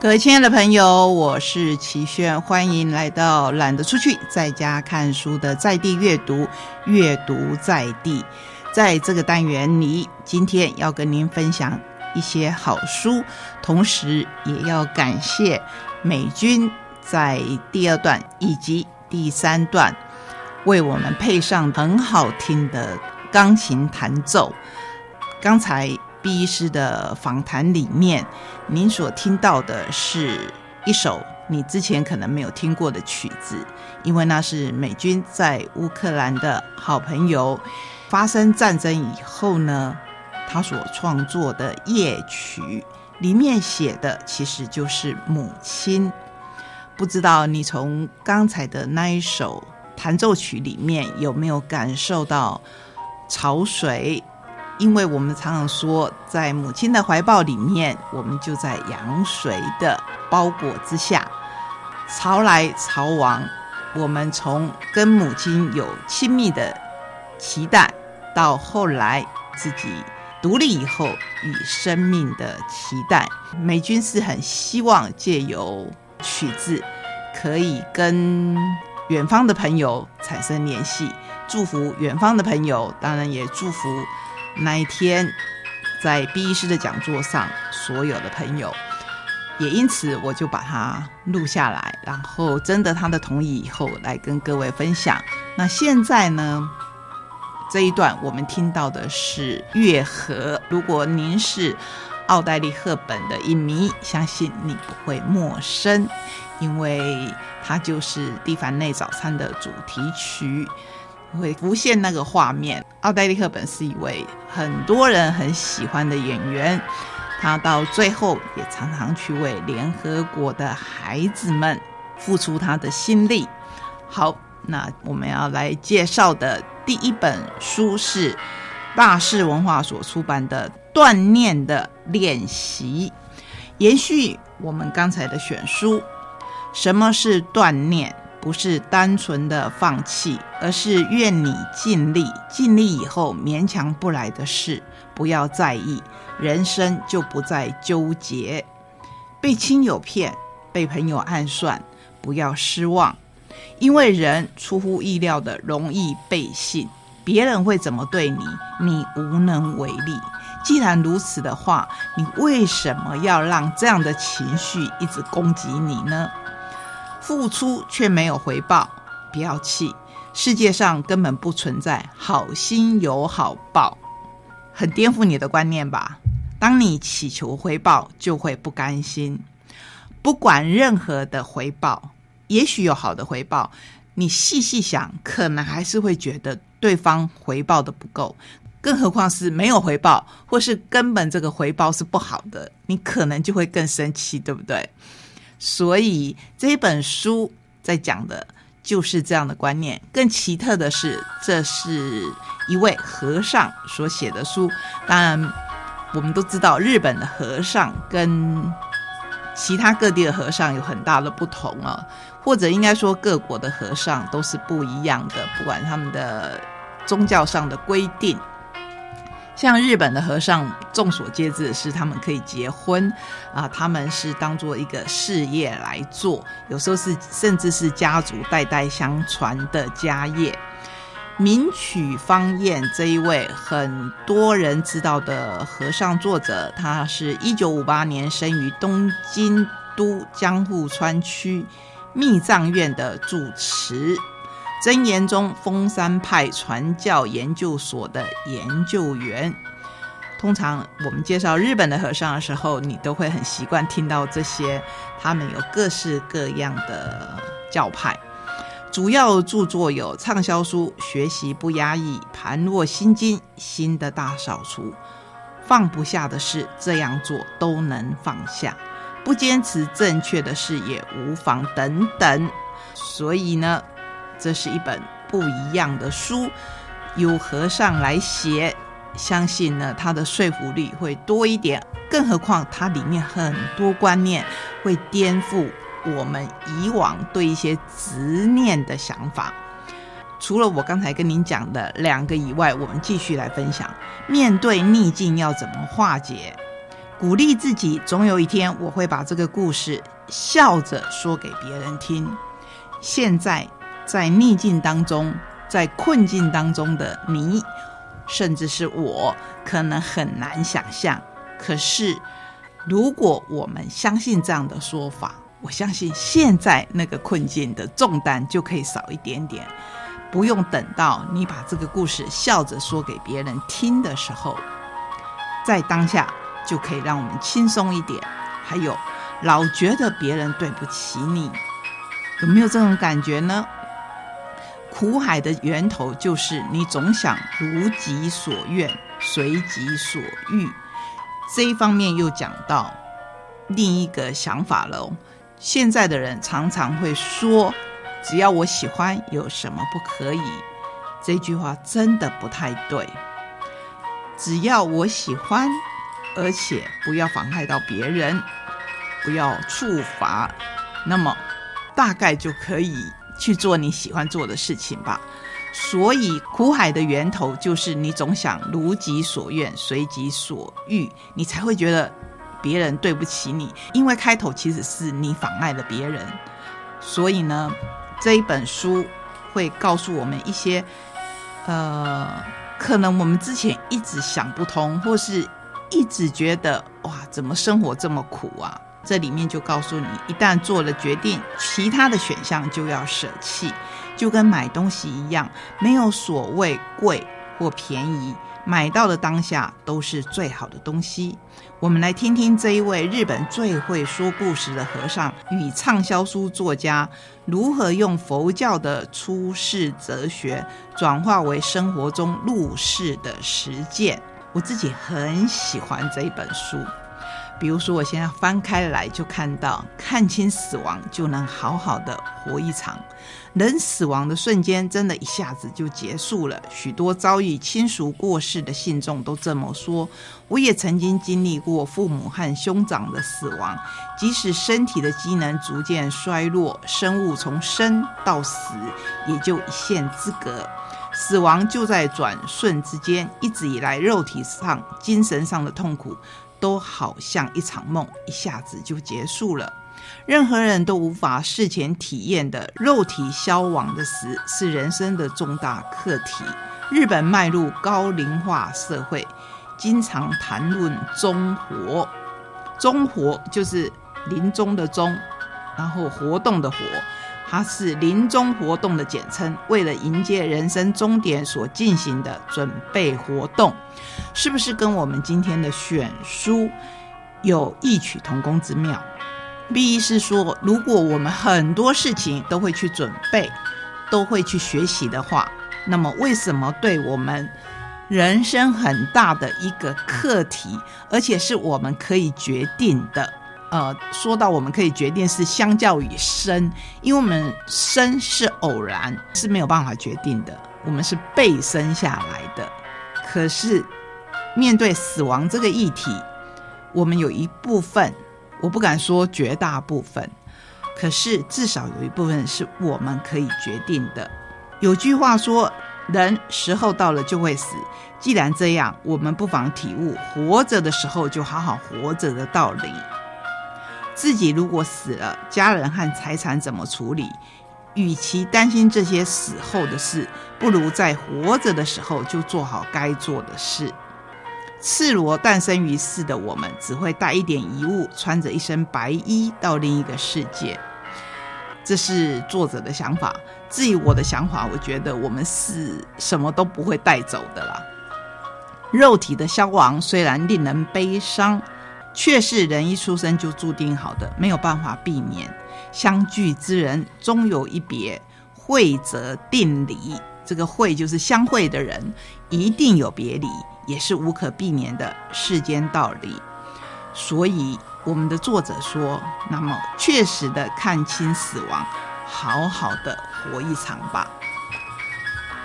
各位亲爱的朋友，我是齐轩，欢迎来到懒得出去，在家看书的在地阅读，阅读在地。在这个单元里，今天要跟您分享一些好书，同时也要感谢美军在第二段以及第三段为我们配上很好听的钢琴弹奏。刚才。毕医师的访谈里面，您所听到的是一首你之前可能没有听过的曲子，因为那是美军在乌克兰的好朋友发生战争以后呢，他所创作的夜曲，里面写的其实就是母亲。不知道你从刚才的那一首弹奏曲里面有没有感受到潮水？因为我们常常说，在母亲的怀抱里面，我们就在羊水的包裹之下，潮来潮往。我们从跟母亲有亲密的期待，到后来自己独立以后与生命的期待。美军是很希望借由曲子，可以跟远方的朋友产生联系，祝福远方的朋友，当然也祝福。那一天，在毕医师的讲座上，所有的朋友也因此，我就把它录下来，然后征得他的同意以后，来跟各位分享。那现在呢，这一段我们听到的是《月河》。如果您是奥黛丽·赫本的影迷，相信你不会陌生，因为它就是《蒂凡内早餐》的主题曲。会浮现那个画面。奥黛丽·赫本是一位很多人很喜欢的演员，她到最后也常常去为联合国的孩子们付出她的心力。好，那我们要来介绍的第一本书是大是文化所出版的《锻炼的练习》，延续我们刚才的选书。什么是锻炼？不是单纯的放弃，而是愿你尽力。尽力以后勉强不来的事，不要在意，人生就不再纠结。被亲友骗，被朋友暗算，不要失望，因为人出乎意料的容易被信。别人会怎么对你，你无能为力。既然如此的话，你为什么要让这样的情绪一直攻击你呢？付出却没有回报，不要气。世界上根本不存在好心有好报，很颠覆你的观念吧？当你祈求回报，就会不甘心。不管任何的回报，也许有好的回报，你细细想，可能还是会觉得对方回报的不够。更何况是没有回报，或是根本这个回报是不好的，你可能就会更生气，对不对？所以这本书在讲的就是这样的观念。更奇特的是，这是一位和尚所写的书。当然，我们都知道日本的和尚跟其他各地的和尚有很大的不同啊，或者应该说各国的和尚都是不一样的，不管他们的宗教上的规定。像日本的和尚，众所皆知的是，他们可以结婚啊，他们是当做一个事业来做，有时候是甚至是家族代代相传的家业。名曲方彦这一位很多人知道的和尚作者，他是一九五八年生于东京都江户川区密藏院的住持。真言宗峰山派传教研究所的研究员，通常我们介绍日本的和尚的时候，你都会很习惯听到这些。他们有各式各样的教派，主要著作有畅销书《学习不压抑》《盘若心经》《心的大扫除》，放不下的事这样做都能放下，不坚持正确的事也无妨等等。所以呢。这是一本不一样的书，由和尚来写，相信呢，他的说服力会多一点。更何况它里面很多观念会颠覆我们以往对一些执念的想法。除了我刚才跟您讲的两个以外，我们继续来分享：面对逆境要怎么化解？鼓励自己，总有一天我会把这个故事笑着说给别人听。现在在逆境当中，在困境当中的你，甚至是我，可能很难想象。可是，如果我们相信这样的说法，我相信现在那个困境的重担就可以少一点点。不用等到你把这个故事笑着说给别人听的时候，在当下就可以让我们轻松一点。还有，老觉得别人对不起你，有没有这种感觉呢？苦海的源头就是你总想如己所愿，随己所欲。这一方面又讲到另一个想法喽。现在的人常常会说。只要我喜欢，有什么不可以？这句话真的不太对。只要我喜欢，而且不要妨害到别人，不要处罚，那么大概就可以去做你喜欢做的事情吧。所以苦海的源头就是你总想如己所愿，随己所欲，你才会觉得别人对不起你。因为开头其实是你妨碍了别人，所以呢。这一本书会告诉我们一些，呃，可能我们之前一直想不通，或是一直觉得哇，怎么生活这么苦啊？这里面就告诉你，一旦做了决定，其他的选项就要舍弃，就跟买东西一样，没有所谓贵或便宜。买到的当下都是最好的东西。我们来听听这一位日本最会说故事的和尚与畅销书作家如何用佛教的出世哲学转化为生活中入世的实践。我自己很喜欢这一本书。比如说，我现在翻开来就看到，看清死亡就能好好的活一场。人死亡的瞬间，真的一下子就结束了。许多遭遇亲属过世的信众都这么说。我也曾经经历过父母和兄长的死亡，即使身体的机能逐渐衰弱，生物从生到死也就一线之隔。死亡就在转瞬之间，一直以来肉体上、精神上的痛苦。都好像一场梦，一下子就结束了。任何人都无法事前体验的肉体消亡的死，是人生的重大课题。日本迈入高龄化社会，经常谈论终活。终活就是临终的终，然后活动的活。它是临终活动的简称，为了迎接人生终点所进行的准备活动，是不是跟我们今天的选书有异曲同工之妙？B 是说，如果我们很多事情都会去准备，都会去学习的话，那么为什么对我们人生很大的一个课题，而且是我们可以决定的？呃，说到我们可以决定是相较于生，因为我们生是偶然，是没有办法决定的，我们是被生下来的。可是面对死亡这个议题，我们有一部分，我不敢说绝大部分，可是至少有一部分是我们可以决定的。有句话说，人时候到了就会死。既然这样，我们不妨体悟活着的时候就好好活着的道理。自己如果死了，家人和财产怎么处理？与其担心这些死后的事，不如在活着的时候就做好该做的事。赤裸诞生于世的我们，只会带一点遗物，穿着一身白衣到另一个世界。这是作者的想法。至于我的想法，我觉得我们是什么都不会带走的啦。肉体的消亡虽然令人悲伤。却是人一出生就注定好的，没有办法避免。相聚之人终有一别，会则定离。这个会就是相会的人，一定有别离，也是无可避免的世间道理。所以，我们的作者说，那么确实的看清死亡，好好的活一场吧。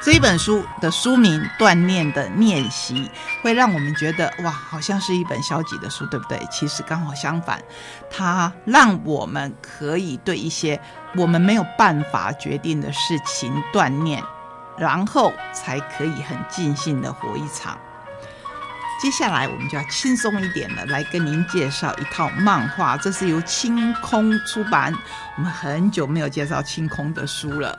这一本书的书名《锻炼的练习》会让我们觉得哇，好像是一本消极的书，对不对？其实刚好相反，它让我们可以对一些我们没有办法决定的事情锻炼，然后才可以很尽兴的活一场。接下来我们就要轻松一点了，来跟您介绍一套漫画，这是由清空出版。我们很久没有介绍清空的书了。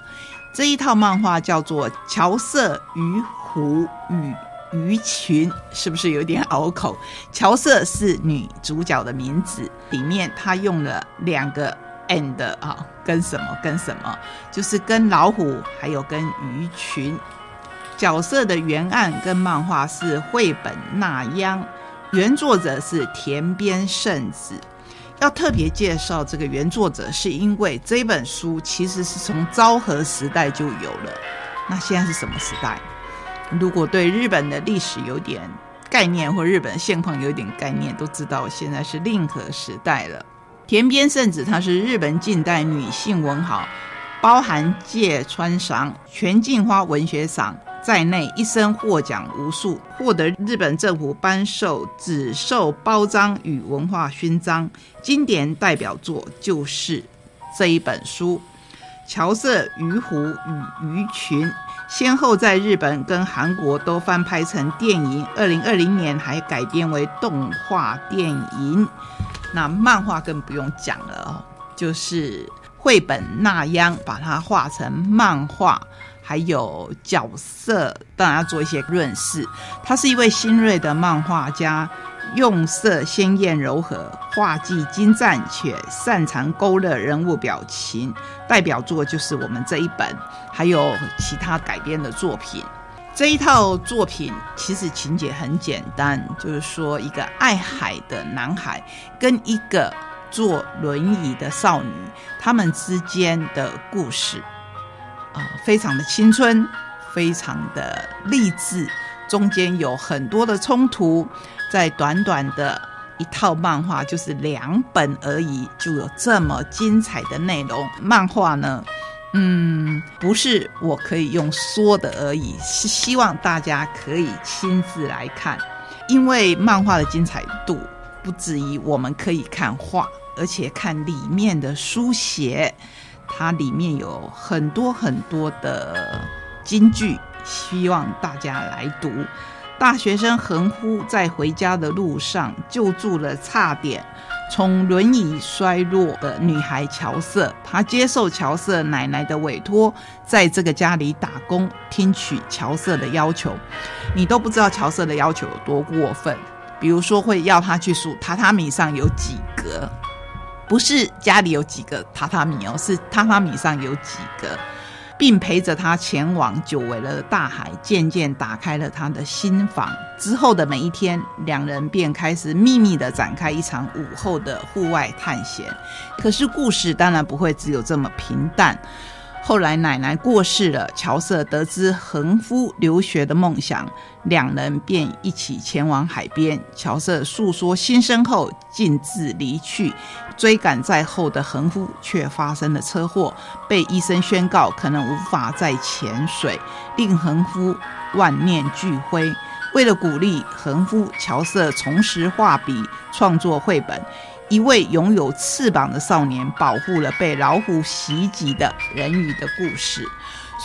这一套漫画叫做《乔瑟与虎与鱼群》，是不是有点拗口？乔瑟是女主角的名字，里面她用了两个 and 啊，跟什么跟什么，就是跟老虎还有跟鱼群。角色的原案跟漫画是绘本那央，原作者是田边圣子。要特别介绍这个原作者，是因为这本书其实是从昭和时代就有了。那现在是什么时代？如果对日本的历史有点概念，或日本现况有点概念，都知道现在是令和时代了。田边圣子她是日本近代女性文豪，包含芥川赏、全镜花文学赏。在内，一生获奖无数，获得日本政府颁授紫绶褒章与文化勋章。经典代表作就是这一本书《乔瑟鱼湖与鱼群》，先后在日本跟韩国都翻拍成电影，二零二零年还改编为动画电影。那漫画更不用讲了哦，就是绘本那样把它画成漫画。还有角色，当然要做一些润饰。他是一位新锐的漫画家，用色鲜艳柔和，画技精湛，且擅长勾勒人物表情。代表作就是我们这一本，还有其他改编的作品。这一套作品其实情节很简单，就是说一个爱海的男孩跟一个坐轮椅的少女，他们之间的故事。啊，非常的青春，非常的励志，中间有很多的冲突，在短短的一套漫画，就是两本而已，就有这么精彩的内容。漫画呢，嗯，不是我可以用说的而已，是希望大家可以亲自来看，因为漫画的精彩度不止于我们可以看画，而且看里面的书写。它里面有很多很多的金句，希望大家来读。大学生横呼在回家的路上救助了差点从轮椅衰落的女孩乔瑟，他接受乔瑟奶奶的委托，在这个家里打工，听取乔瑟的要求。你都不知道乔瑟的要求有多过分，比如说会要他去数榻榻米上有几格。不是家里有几个榻榻米哦，是榻榻米上有几个，并陪着他前往久违了的大海，渐渐打开了他的心房。之后的每一天，两人便开始秘密的展开一场午后的户外探险。可是故事当然不会只有这么平淡。后来奶奶过世了，乔瑟得知恒夫留学的梦想，两人便一起前往海边。乔瑟诉说心声后，径自离去。追赶在后的恒夫却发生了车祸，被医生宣告可能无法再潜水，令恒夫万念俱灰。为了鼓励恒夫，乔瑟重拾画笔，创作绘本。一位拥有翅膀的少年保护了被老虎袭击的人鱼的故事，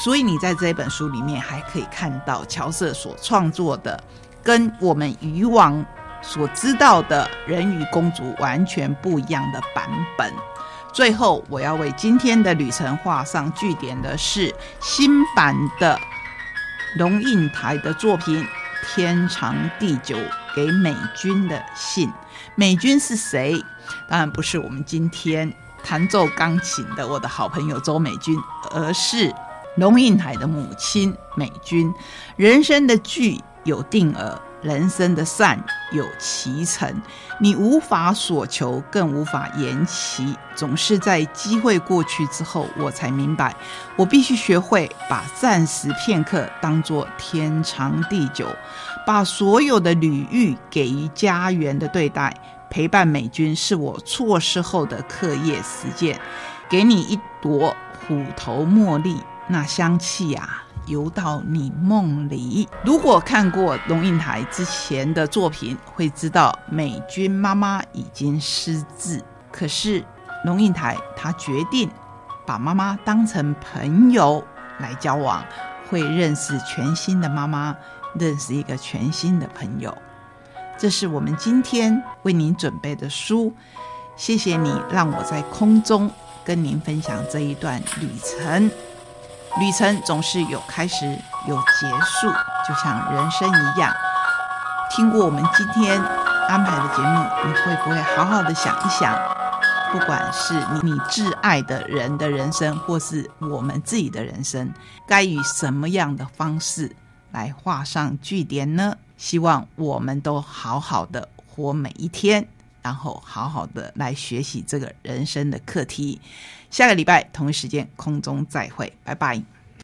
所以你在这本书里面还可以看到乔瑟所创作的，跟我们以往所知道的人鱼公主完全不一样的版本。最后，我要为今天的旅程画上句点的是新版的龙应台的作品《天长地久》给美军的信。美军是谁？当然不是我们今天弹奏钢琴的我的好朋友周美君，而是龙应台的母亲美君。人生的聚有定额，人生的散有其成。你无法所求，更无法延期。总是在机会过去之后，我才明白，我必须学会把暂时片刻当作天长地久，把所有的旅遇给予家园的对待。陪伴美军是我错失后的课业实践，给你一朵虎头茉莉，那香气啊，游到你梦里。如果看过龙应台之前的作品，会知道美军妈妈已经失智，可是龙应台他决定把妈妈当成朋友来交往，会认识全新的妈妈，认识一个全新的朋友。这是我们今天为您准备的书。谢谢你让我在空中跟您分享这一段旅程。旅程总是有开始有结束，就像人生一样。听过我们今天安排的节目，你会不会好好的想一想？不管是你你挚爱的人的人生，或是我们自己的人生，该以什么样的方式来画上句点呢？希望我们都好好的活每一天，然后好好的来学习这个人生的课题。下个礼拜同一时间空中再会，拜拜。